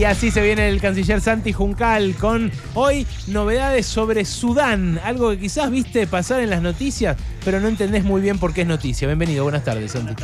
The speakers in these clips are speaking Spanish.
Y así se viene el canciller Santi Juncal con hoy novedades sobre Sudán, algo que quizás viste pasar en las noticias, pero no entendés muy bien por qué es noticia. Bienvenido, buenas tardes, Santi.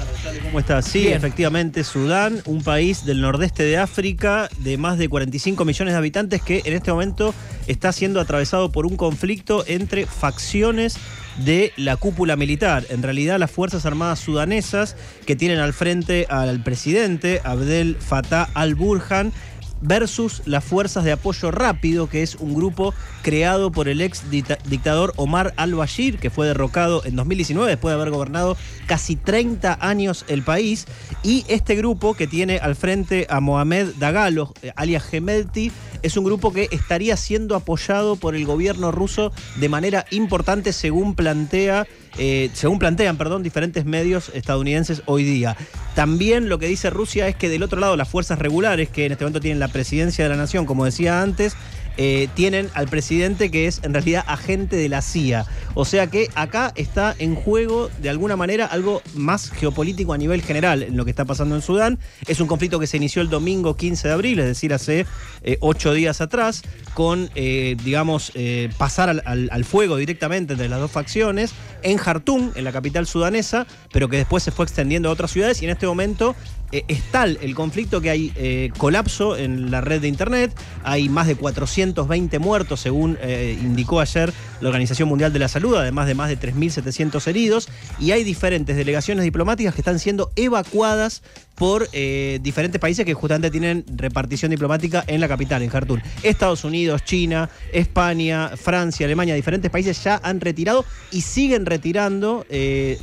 ¿Cómo estás? Sí, Bien. efectivamente, Sudán, un país del nordeste de África de más de 45 millones de habitantes que en este momento está siendo atravesado por un conflicto entre facciones de la cúpula militar. En realidad, las Fuerzas Armadas sudanesas que tienen al frente al presidente Abdel Fattah al-Burhan versus las Fuerzas de Apoyo Rápido, que es un grupo creado por el ex dictador Omar al-Bashir, que fue derrocado en 2019 después de haber gobernado casi 30 años el país. Y este grupo que tiene al frente a Mohamed Dagalo, eh, alias Gemelti, es un grupo que estaría siendo apoyado por el gobierno ruso de manera importante según plantea eh, según plantean, perdón, diferentes medios estadounidenses hoy día. También lo que dice Rusia es que del otro lado las fuerzas regulares, que en este momento tienen la presidencia de la nación, como decía antes, eh, tienen al presidente que es en realidad agente de la CIA. O sea que acá está en juego de alguna manera algo más geopolítico a nivel general en lo que está pasando en Sudán. Es un conflicto que se inició el domingo 15 de abril, es decir, hace eh, ocho días atrás, con, eh, digamos, pasar al fuego directamente entre las dos facciones en Jartum, en la capital sudanesa, pero que después se fue extendiendo a otras ciudades y en este momento eh, es tal el conflicto que hay eh, colapso en la red de internet, hay más de 420 muertos, según eh, indicó ayer la Organización Mundial de la Salud, además de más de 3.700 heridos, y hay diferentes delegaciones diplomáticas que están siendo evacuadas por diferentes países que justamente tienen repartición diplomática en la capital, en Jartum. Estados Unidos, China, España, Francia, Alemania, diferentes países ya han retirado y siguen retirando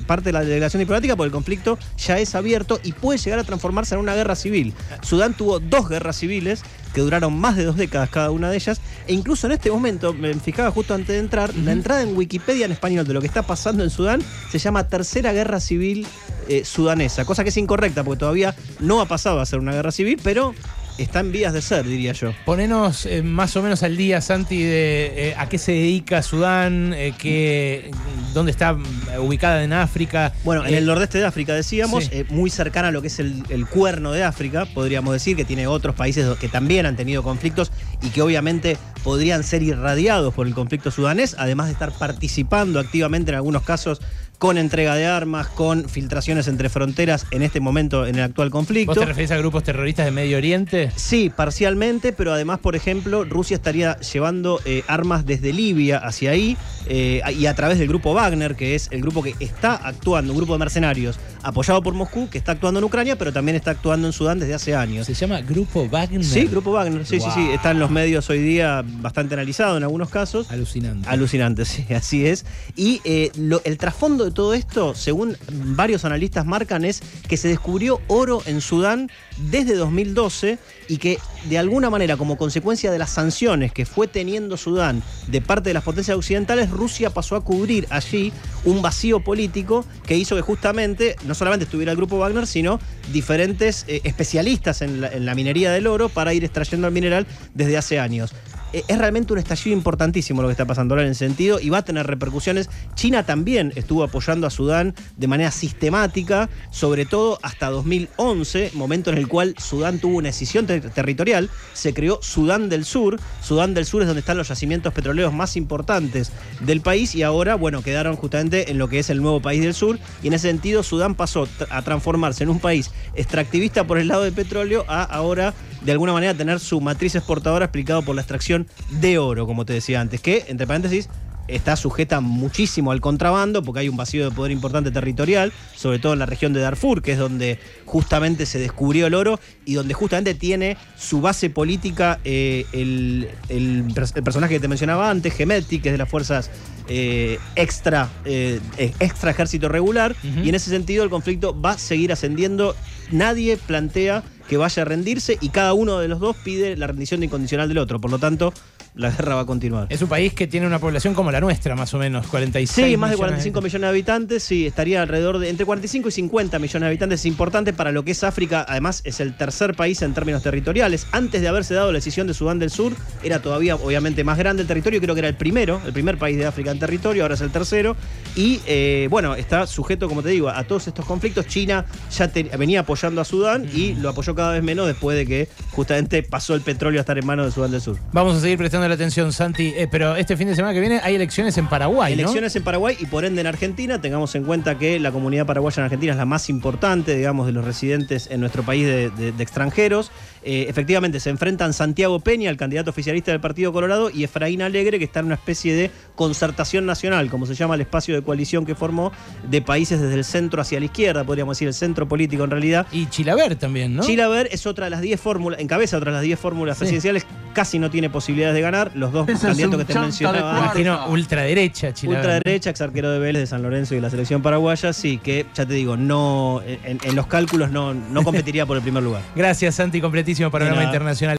parte de la delegación diplomática porque el conflicto ya es abierto y puede llegar a transformarse en una guerra civil. Sudán tuvo dos guerras civiles que duraron más de dos décadas cada una de ellas e incluso en este momento, me fijaba justo antes de entrar, la entrada en Wikipedia en español de lo que está pasando en Sudán se llama Tercera Guerra Civil eh, Sudanesa, cosa que es incorrecta porque todavía no ha pasado a ser una guerra civil, pero está en vías de ser, diría yo. Ponenos eh, más o menos al día, Santi, de eh, a qué se dedica Sudán, eh, qué- dónde está mm, ubicada en África. Bueno, en el nordeste de África decíamos, sí. muy cercana a lo que es el, el cuerno de África, podríamos decir, que tiene otros países que también han tenido conflictos y que obviamente podrían ser irradiados por el conflicto sudanés, además de estar participando activamente en algunos casos con entrega de armas, con filtraciones entre fronteras en este momento en el actual conflicto. ¿Vos te referís a grupos terroristas de Medio Oriente? Sí, parcialmente, pero además, por ejemplo, Rusia estaría llevando eh, armas desde Libia hacia ahí eh, y a través del grupo Wagner, que es el grupo que está actuando, un grupo de mercenarios apoyado por Moscú, que está actuando en Ucrania, pero también está actuando en Sudán desde hace años. Se llama Grupo Wagner. Sí, Grupo Wagner, sí, sí, sí, está en los medios hoy día bastante analizado en algunos casos. Alucinante. Alucinante, sí, así es. Y eh, lo- el trasfondo de todo esto, según varios analistas marcan, es que se descubrió oro en Sudán desde 2012 y que de alguna manera, como consecuencia de las sanciones que fue teniendo Sudán de parte de las potencias occidentales, Rusia pasó a cubrir allí un vacío político que hizo que justamente no solamente estuviera el grupo Wagner, sino diferentes eh, especialistas en la, en la minería del oro para ir extrayendo el mineral desde hace años es realmente un estallido importantísimo lo que está pasando ahora en ese sentido y va a tener repercusiones. China también estuvo apoyando a Sudán de manera sistemática, sobre todo hasta 2011, momento en el cual Sudán tuvo una decisión ter- territorial. Se creó Sudán del Sur. Sudán del Sur es donde están los yacimientos petroleros más importantes del país y ahora, bueno, quedaron justamente en lo que es el nuevo país del sur. Y en ese sentido, Sudán pasó a transformarse en un país extractivista por el lado del petróleo a ahora, de alguna manera, tener su matriz exportadora explicado por la extracción de oro, como te decía antes, que, entre paréntesis, está sujeta muchísimo al contrabando porque hay un vacío de poder importante territorial, sobre todo en la región de Darfur, que es donde justamente se descubrió el oro y donde justamente tiene su base política eh, el, el pers- el personaje que te mencionaba antes, Gemelti, que es de las fuerzas eh, extra, eh, extra ejército regular, y en ese sentido el conflicto va a seguir ascendiendo. Nadie plantea que vaya a rendirse y cada uno de los dos pide la rendición incondicional del otro. Por lo tanto, la guerra va a continuar. Es un país que tiene una población como la nuestra, más o menos, 46 Sí, más de millones 45 millones de habitantes, sí, estaría alrededor de entre 45 y 50 millones de habitantes. Es importante para lo que es África, además es el tercer país en términos territoriales. Antes de haberse dado la decisión de Sudán del Sur, era todavía obviamente más grande el territorio, creo que era el primero, el primer país de África en territorio, ahora es el tercero. Y eh, bueno, está sujeto, como te digo, a todos estos conflictos. China ya te- venía apoyando a Sudán y lo apoyó cada vez menos después de que justamente pasó el petróleo a estar en manos de Sudán del Sur. Vamos a seguir prestando la atención, Santi. Eh, pero este fin de semana que viene hay elecciones en Paraguay, ¿no? Elecciones en Paraguay y por ende en Argentina. Tengamos en cuenta que la comunidad paraguaya en Argentina es la más importante, digamos, de los residentes en nuestro país de, de- de extranjeros. Eh, efectivamente, se enfrentan Santiago Peña, el candidato oficialista del Partido Colorado, y Efraín Alegre, que está en una especie de concertación nacional, como se llama el espacio de coalición que formó de países desde el centro hacia la izquierda, podríamos decir el centro político en realidad. Y Chilaver también, ¿no? Chilaver es otra de las 10 fórmulas, encabeza otra de las 10 fórmulas Sí. presidenciales, casi no tiene posibilidades de ganar. Los dos candidatos que te mencionaba imagino ultraderecha, Chilaver. Ultraderecha, ex arquero de Vélez, de San Lorenzo y de la selección paraguaya, sí, que ya te digo, no en, en los cálculos no, no competiría por el primer lugar. Gracias, Santi. Completísimo panorama internacional.